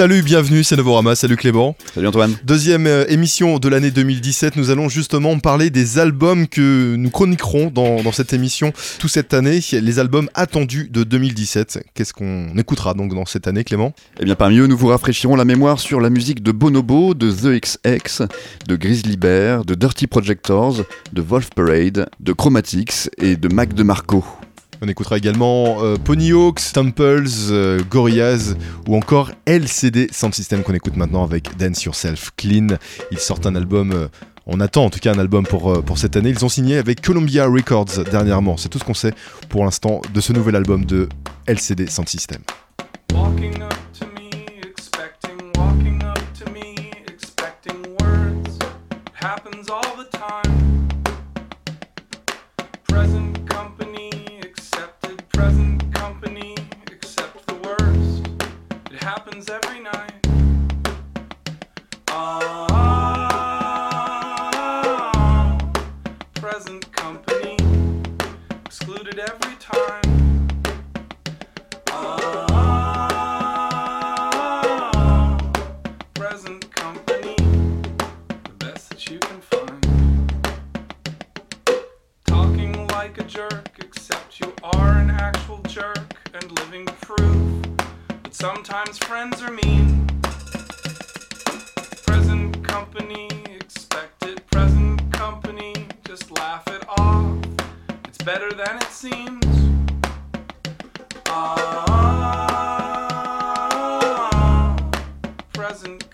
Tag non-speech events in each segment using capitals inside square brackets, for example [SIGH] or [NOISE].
Salut, bienvenue, c'est Novorama, salut Clément. Salut Antoine. Deuxième euh, émission de l'année 2017, nous allons justement parler des albums que nous chroniquerons dans, dans cette émission tout cette année, les albums attendus de 2017. Qu'est-ce qu'on écoutera donc dans cette année Clément? Eh bien parmi eux, nous vous rafraîchirons la mémoire sur la musique de Bonobo, de The XX, de Grizzly Bear, de Dirty Projectors, de Wolf Parade, de Chromatics et de Mac DeMarco. On écoutera également euh, Ponyhawks, Temples, euh, Gorillaz ou encore LCD Sound System qu'on écoute maintenant avec Dance Yourself Clean. Ils sortent un album. euh, on attend en tout cas un album pour, euh, pour cette année. Ils ont signé avec Columbia Records dernièrement. C'est tout ce qu'on sait pour l'instant de ce nouvel album de LCD Sound System. Happens all the time. Present company accept the worst. It happens every night. Ah, proof that sometimes friends are mean. Present company, expected present company, just laugh it off. It's better than it seems. Ah, present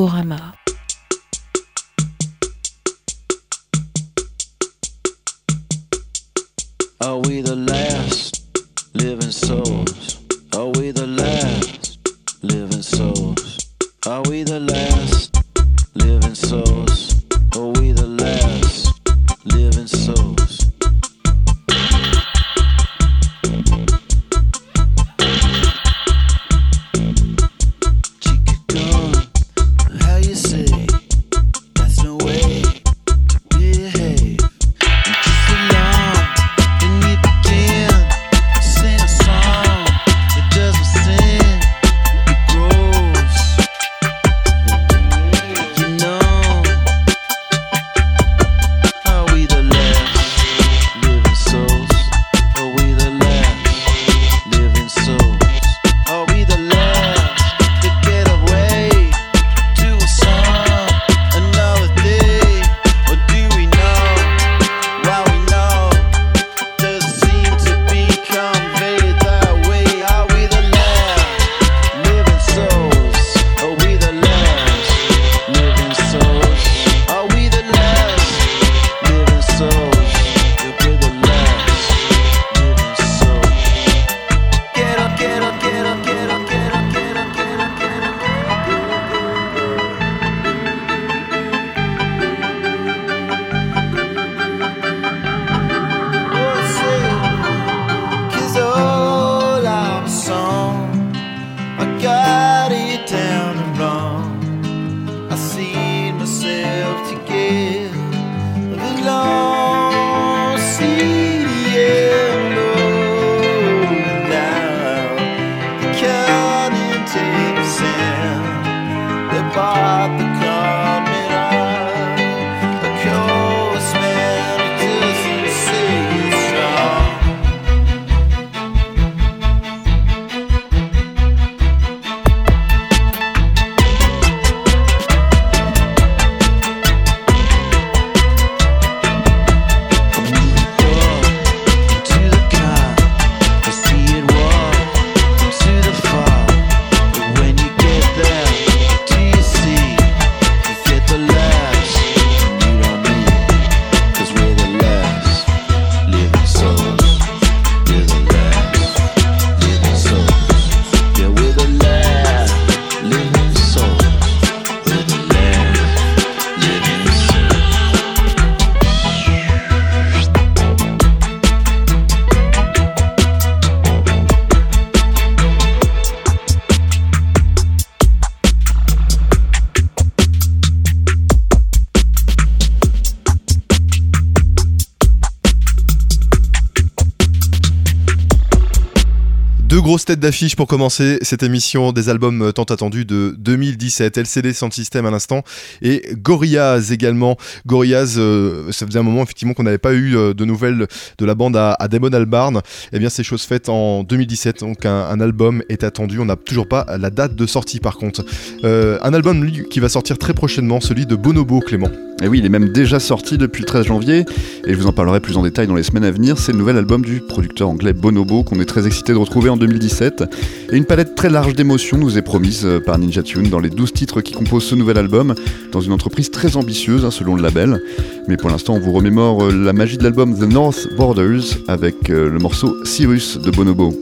Novorama. D'affiche pour commencer cette émission des albums tant attendus de 2017. LCD Sound System à l'instant et Gorillaz également. Gorillaz, euh, ça faisait un moment effectivement qu'on n'avait pas eu euh, de nouvelles de la bande à, Damon Albarn. Eh bien, c'est chose faite en 2017. Donc, un, album est attendu. On n'a toujours pas la date de sortie par contre. Euh, un album qui va sortir très prochainement, celui de Bonobo, Clément. Et oui, il est même déjà sorti depuis le 13 janvier, et je vous en parlerai plus en détail dans les semaines à venir. C'est le nouvel album du producteur anglais Bonobo qu'on est très excité de retrouver en 2017. Et une palette très large d'émotions nous est promise euh, par Ninja Tune dans les 12 titres qui composent ce nouvel album, dans une entreprise très ambitieuse hein, selon le label. Mais pour l'instant, on vous remémore euh, la magie de l'album The North Borders avec euh, le morceau Cyrus de Bonobo.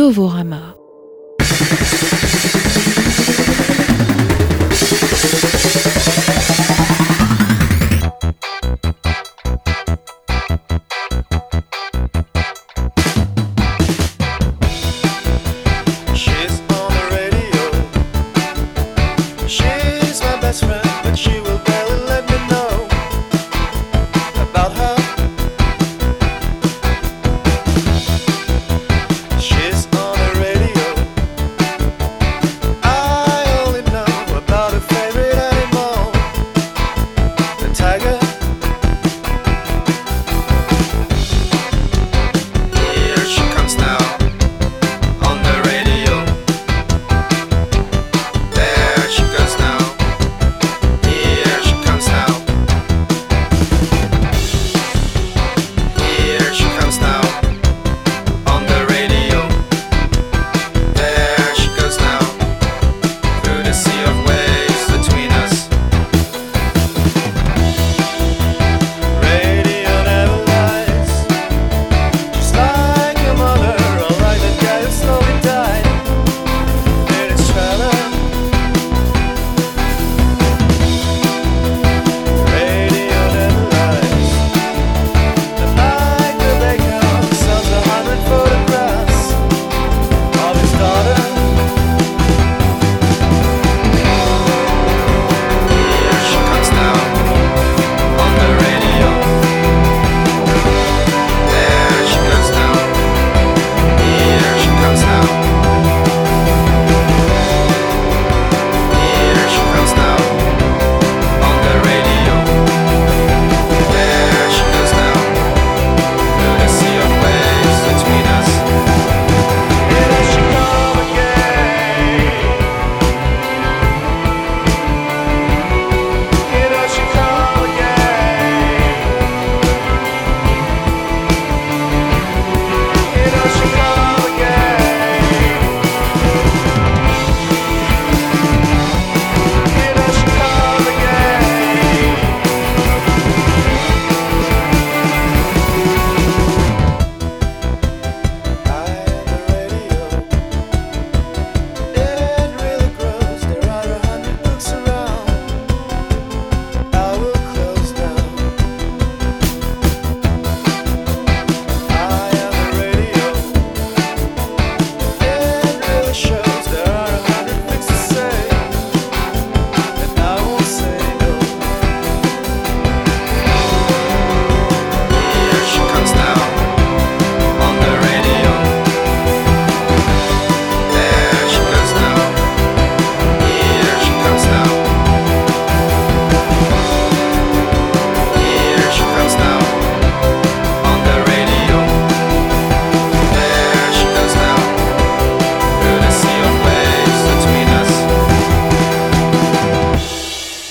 Novorama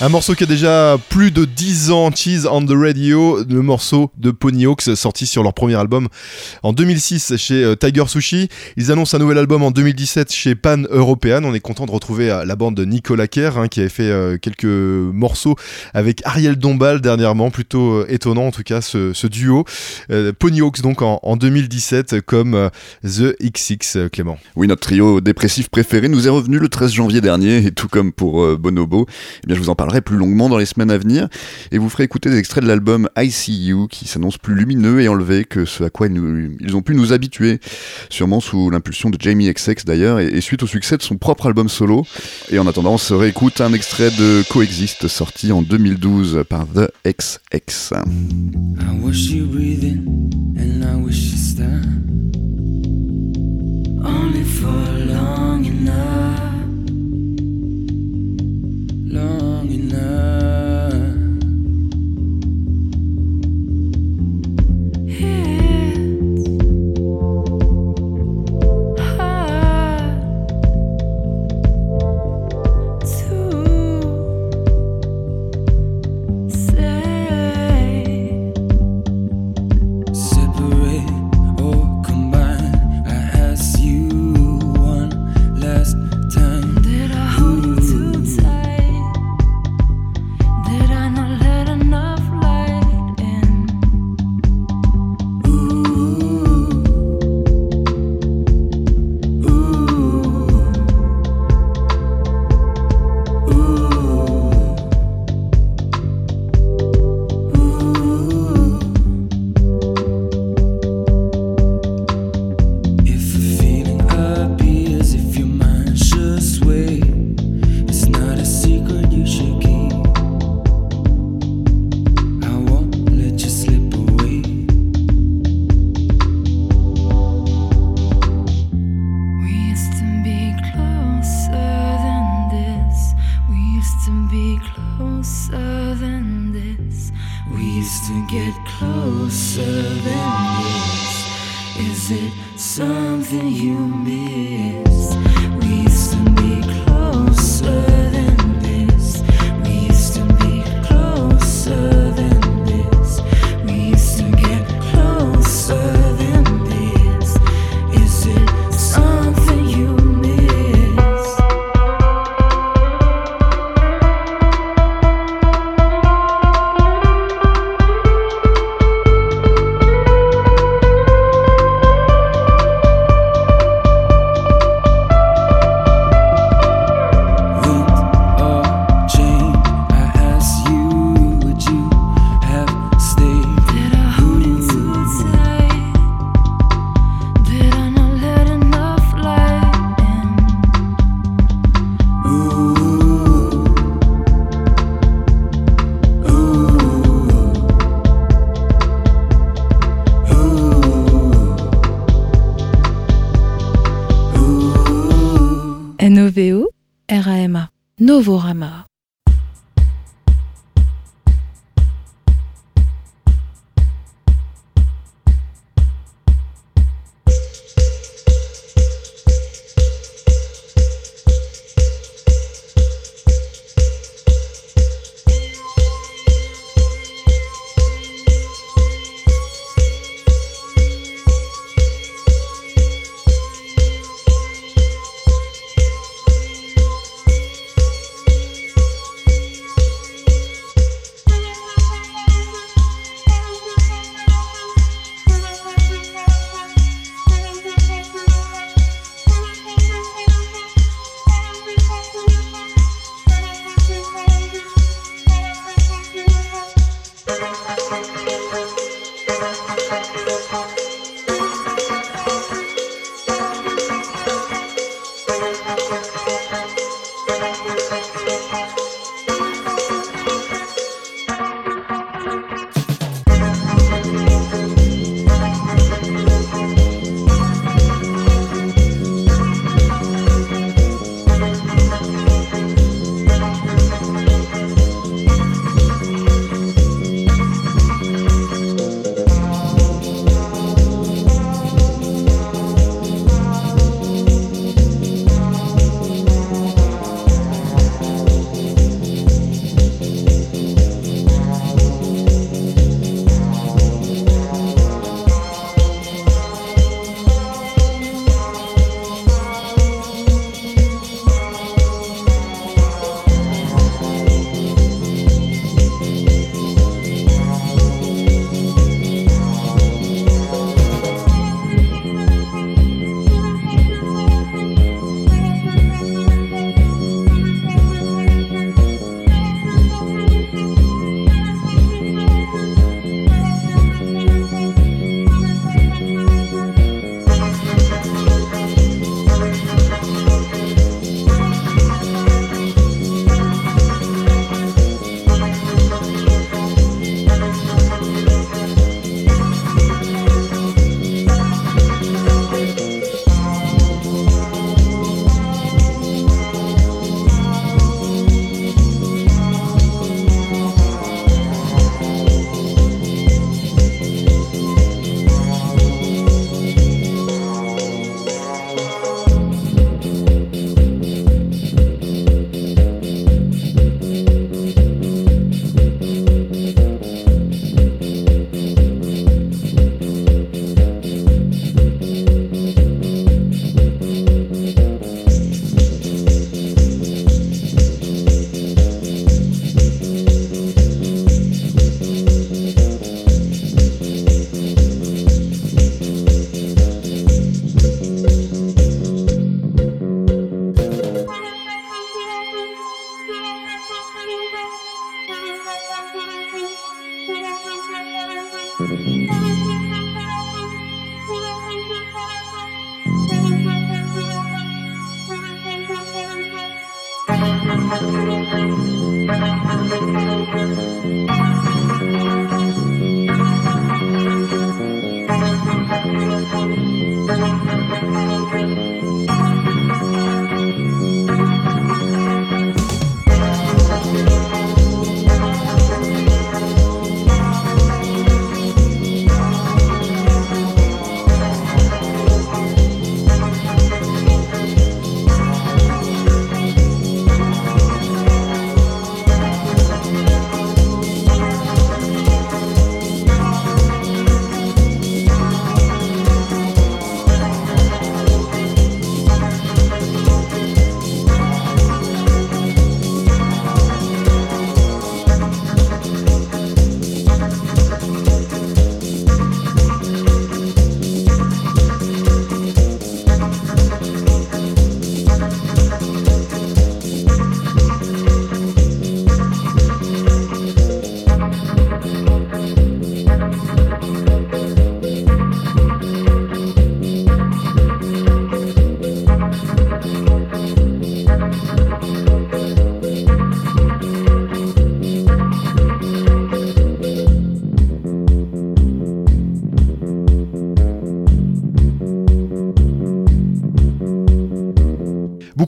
Un morceau qui a déjà plus de 10 ans, Cheese on the Radio, le morceau de Pony Hawks sorti sur leur premier album en 2006 chez euh, Tiger Sushi. Ils annoncent un nouvel album en 2017 chez Pan European. On est content de retrouver euh, la bande de Nicolas Kerr hein, qui avait fait euh, quelques morceaux avec Ariel Dombal dernièrement, plutôt étonnant en tout cas ce, duo. Pony Hawks donc en, en 2017 comme The XX Clément. Oui, notre trio dépressif préféré nous est revenu le 13 janvier dernier, tout comme pour Bonobo, eh bien, je vous en parlerai plus longuement dans les semaines à venir, et vous ferai écouter des extraits de l'album ICU, qui s'annonce plus lumineux et enlevé que ce à quoi ils, ont pu nous habituer, sûrement sous l'impulsion de Jamie XX d'ailleurs, et, suite au succès de son propre album solo. Et en attendant, on se réécoute un extrait de Coexist, sorti en 2012 par The XX. I wish you and I wish you only for long enough, long Novorama.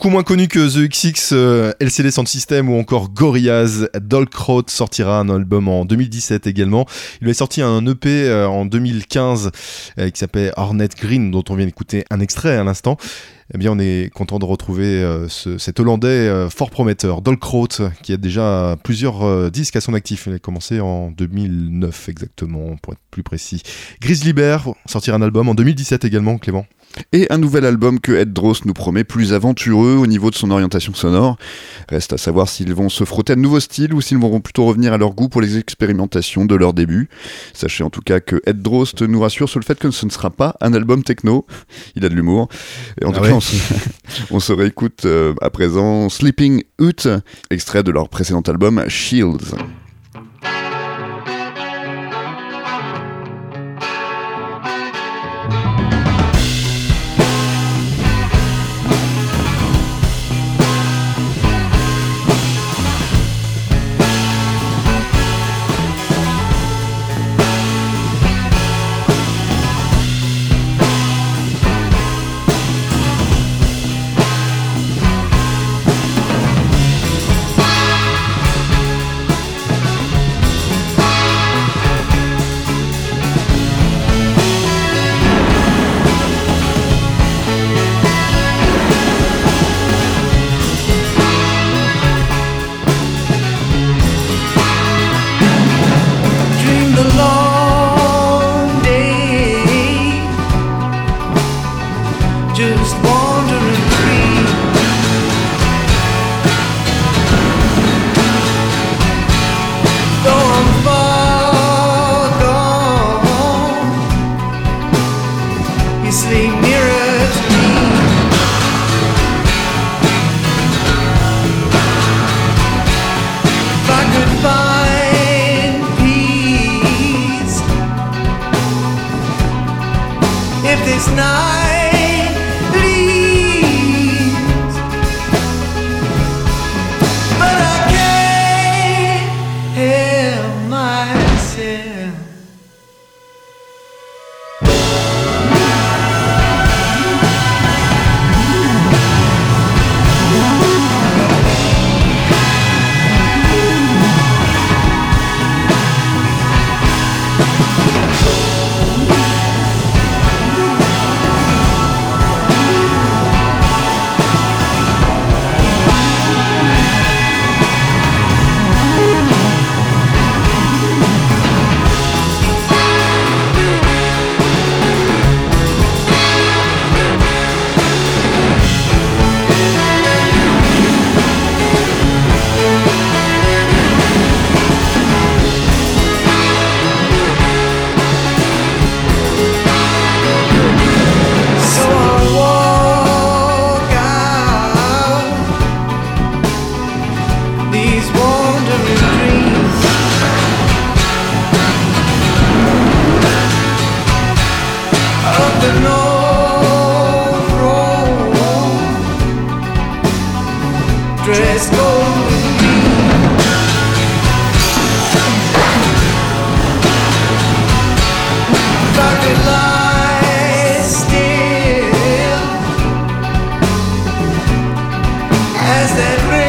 Beaucoup moins connu que The XX, euh, LCD Sound System ou encore Gorillaz, Dolkraut sortira un album en 2017 également. Il avait sorti un EP euh, en 2015 euh, qui s'appelle Hornet Green, dont on vient d'écouter un extrait à l'instant. Eh bien, on est content de retrouver euh, ce- cet Hollandais euh, fort prometteur, Dolkraut, qui a déjà plusieurs euh, disques à son actif. Il a commencé en 2009 exactement, pour être plus précis. Grizzly Bear sortira un album en 2017 également, Clément. Et un nouvel album que Ed Dross nous promet plus aventureux au niveau de son orientation sonore. Reste à savoir s'ils vont se frotter à de nouveaux styles ou s'ils vont plutôt revenir à leur goût pour les expérimentations de leur début. Sachez en tout cas que Ed Drost nous rassure sur le fait que ce ne sera pas un album techno. Il a de l'humour. En Ah tout ouais. cas, on [LAUGHS] on se réécoute euh, à présent Sleeping Hut, extrait de leur précédent album Shields. is not as that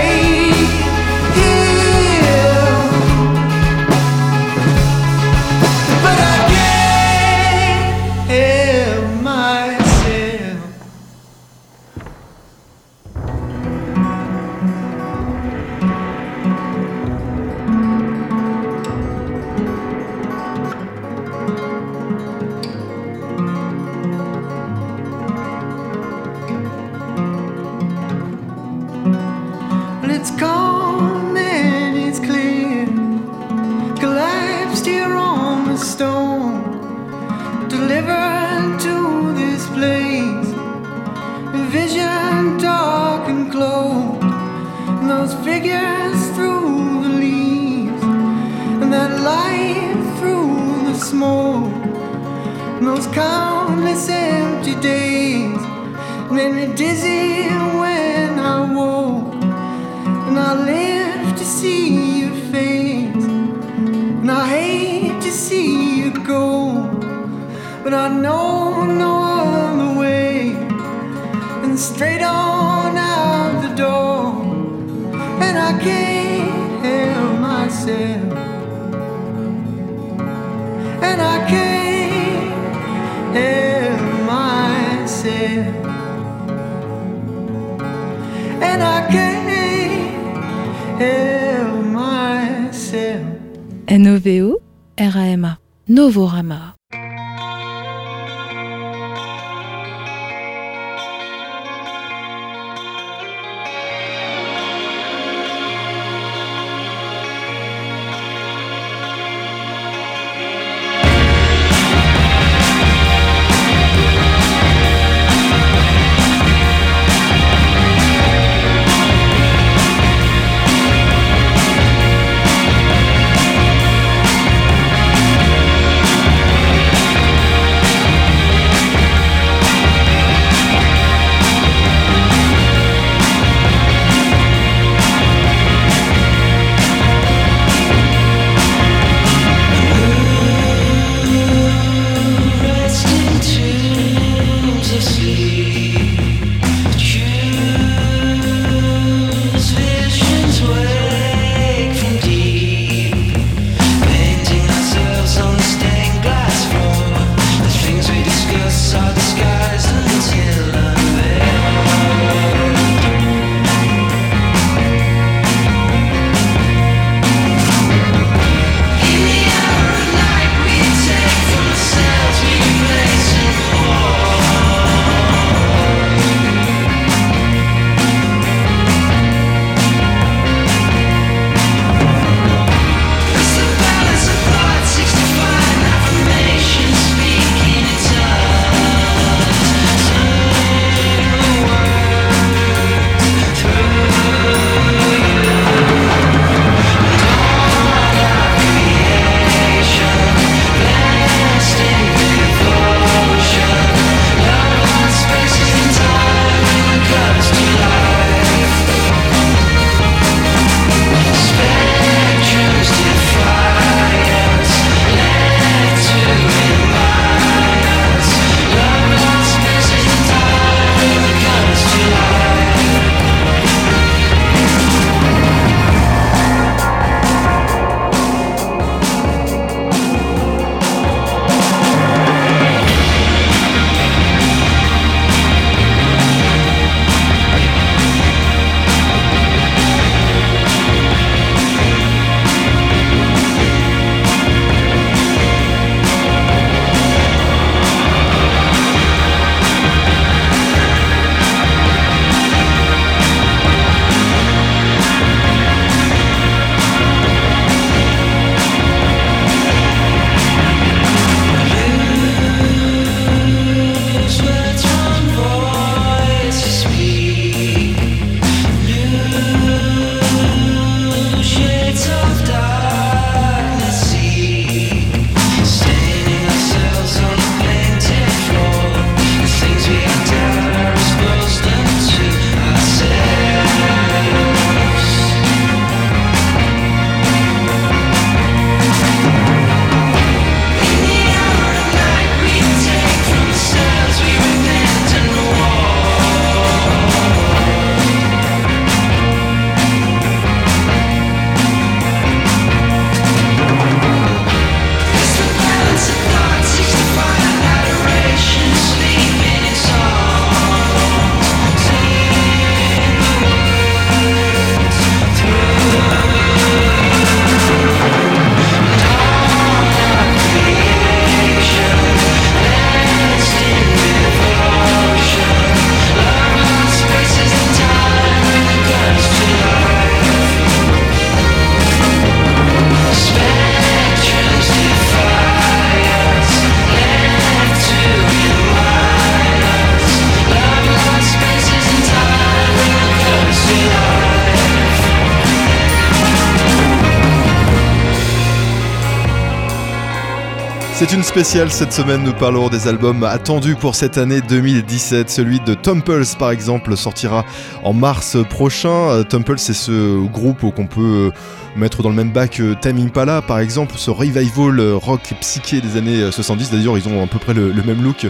C'est une spéciale cette semaine, nous parlerons des albums attendus pour cette année 2017. Celui de Tumples par exemple sortira en mars prochain. Euh, Tumples c'est ce groupe qu'on peut euh, mettre dans le même bac que Tame Impala par exemple, ce revival euh, rock psyché des années 70. D'ailleurs ils ont à peu près le, le même look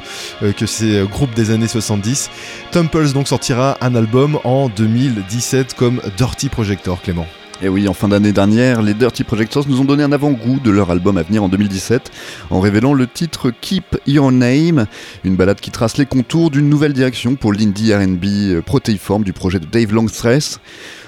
que ces groupes des années 70. Tumples donc sortira un album en 2017 comme Dirty Projector Clément. Et oui, en fin d'année dernière, les Dirty Projectors nous ont donné un avant-goût de leur album à venir en 2017 en révélant le titre Keep Your Name, une balade qui trace les contours d'une nouvelle direction pour l'indie R&B euh, protéiforme du projet de Dave Longstress.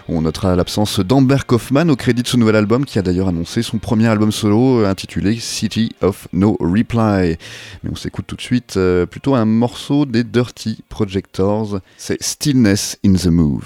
On notera l'absence d'Amber Kaufman au crédit de ce nouvel album qui a d'ailleurs annoncé son premier album solo euh, intitulé City of No Reply. Mais on s'écoute tout de suite euh, plutôt un morceau des Dirty Projectors, c'est Stillness in the Move.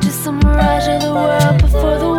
Just some mirage of the world before the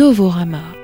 N-O-V-O-R-A-M-A.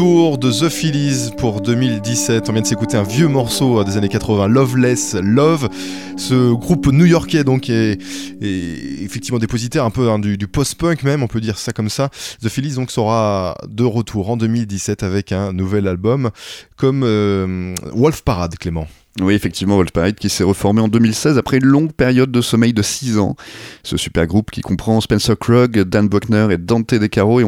Retour de The Phillies pour 2017. On vient de s'écouter un vieux morceau euh, des années 80, Loveless Love. Ce groupe new-yorkais donc est, effectivement dépositaire un peu hein, du, post-punk même, on peut dire ça comme ça. The Phillies donc sera de retour en 2017 avec un nouvel album comme euh, Wolf Parade, Clément. Oui, effectivement, Volparade qui s'est reformé en 2016 après une longue période de sommeil de 6 ans. Ce super groupe qui comprend Spencer Krug, Dan Buckner et Dante De Caro et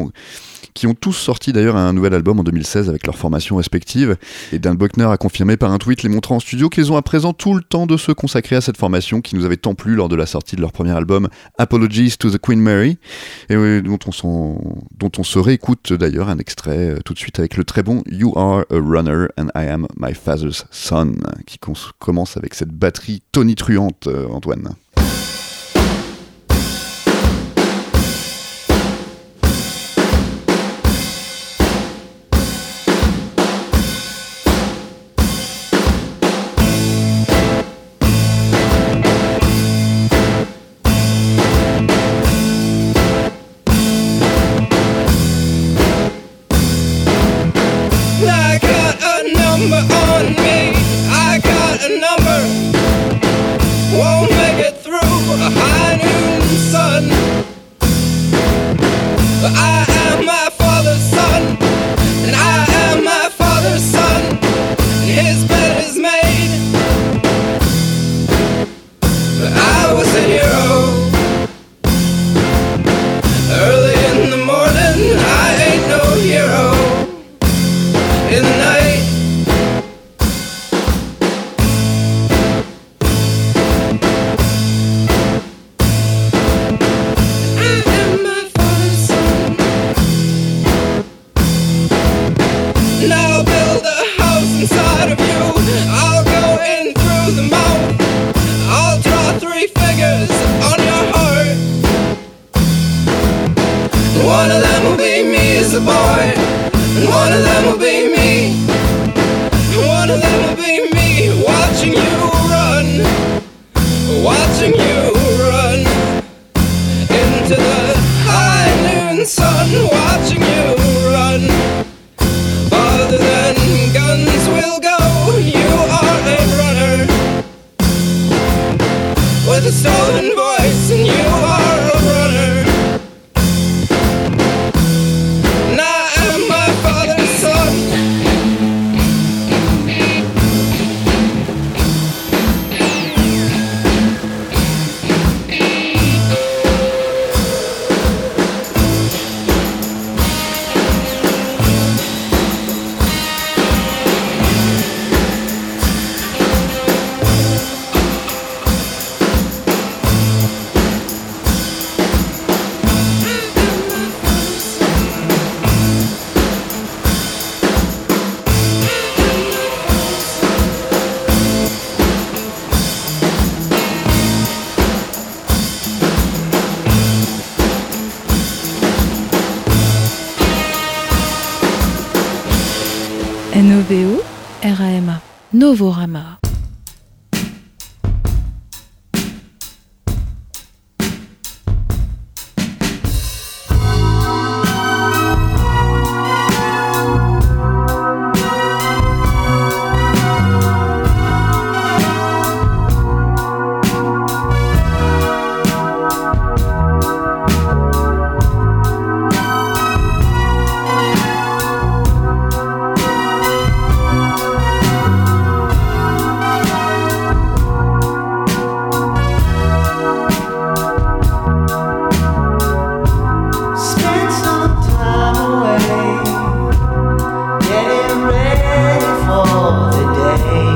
qui ont tous sorti d'ailleurs un nouvel album en 2016 avec leurs formations respectives. Et Dan Buckner a confirmé par un tweet les montrant en studio qu'ils ont à présent tout le temps de se consacrer à cette formation qui nous avait tant plu lors de la sortie de leur premier album Apologies to the Queen Mary, et dont on, dont on se réécoute d'ailleurs un extrait euh, tout de suite avec le très bon You Are a Runner and I Am My Father's Son, qui commence avec cette batterie tonitruante, euh, Antoine. Sun. away.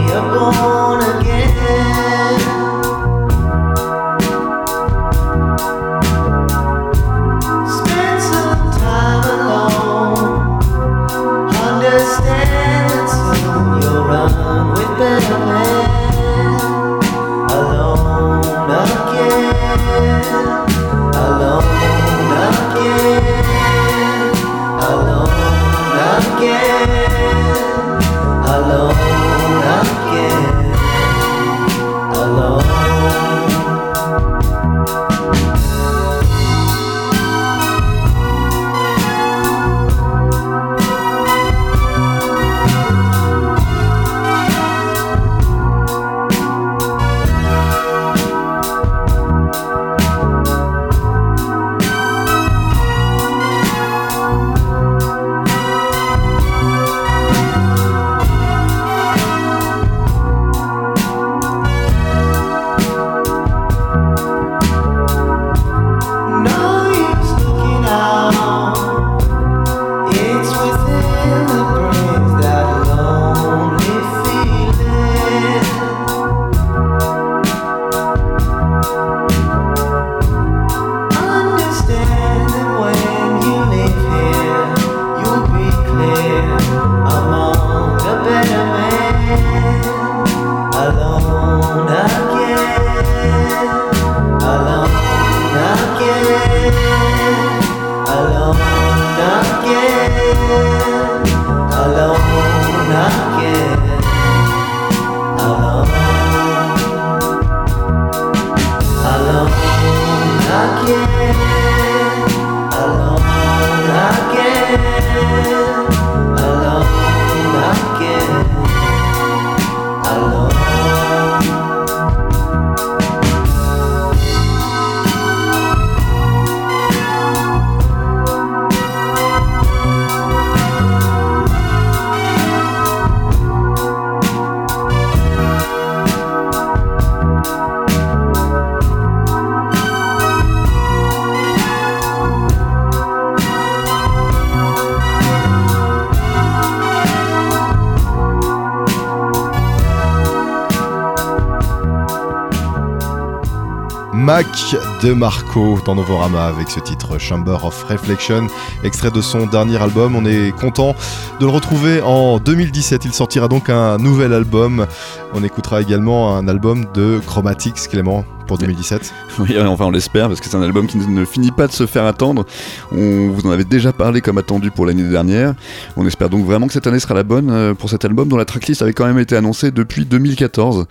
Mac de Marco dans Novorama avec ce titre Chamber of Reflection, extrait de son dernier album. On est content de le retrouver en 2017. Il sortira donc un nouvel album. On écoutera également un album de Chromatics, Clément, pour 2017. [LAUGHS] Oui, enfin on l'espère parce que c'est un album qui ne finit pas de se faire attendre. On vous en avait déjà parlé comme attendu pour l'année dernière. On espère donc vraiment que cette année sera la bonne euh, pour cet album dont la tracklist avait quand même été annoncée depuis 2014,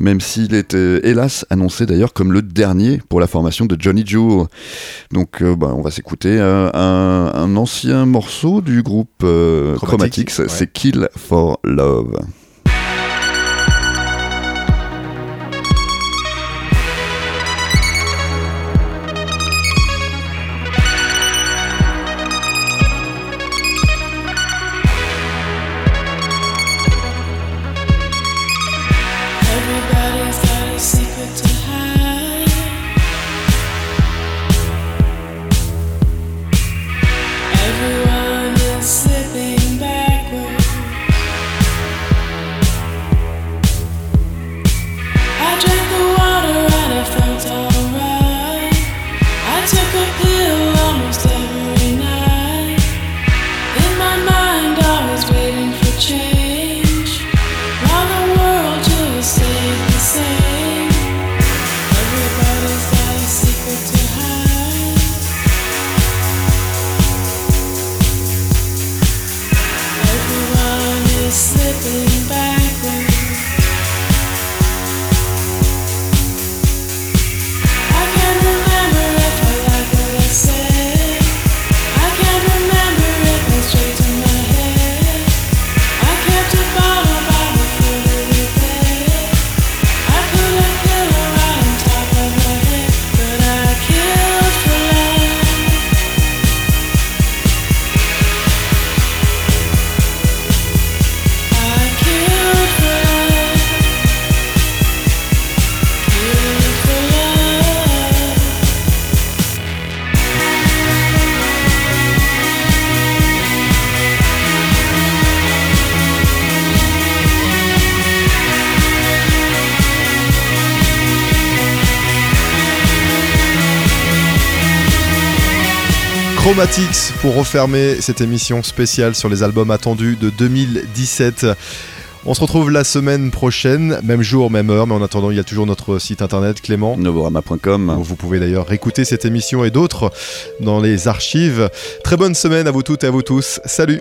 même s'il était hélas annoncé d'ailleurs comme le dernier pour la formation de Johnny Jewel. Donc euh, bah, on va s'écouter euh, un, un ancien morceau du groupe euh, Chromatics, Chromatics, ouais. c'est Kill for Love. Everyone Chromatics pour refermer cette émission spéciale sur les albums attendus de 2017. On se retrouve la semaine prochaine, même jour, même heure, mais en attendant, il y a toujours notre site internet, Clément. Novorama.com. Vous pouvez d'ailleurs réécouter cette émission et d'autres dans les archives. Très bonne semaine à vous toutes et à vous tous. Salut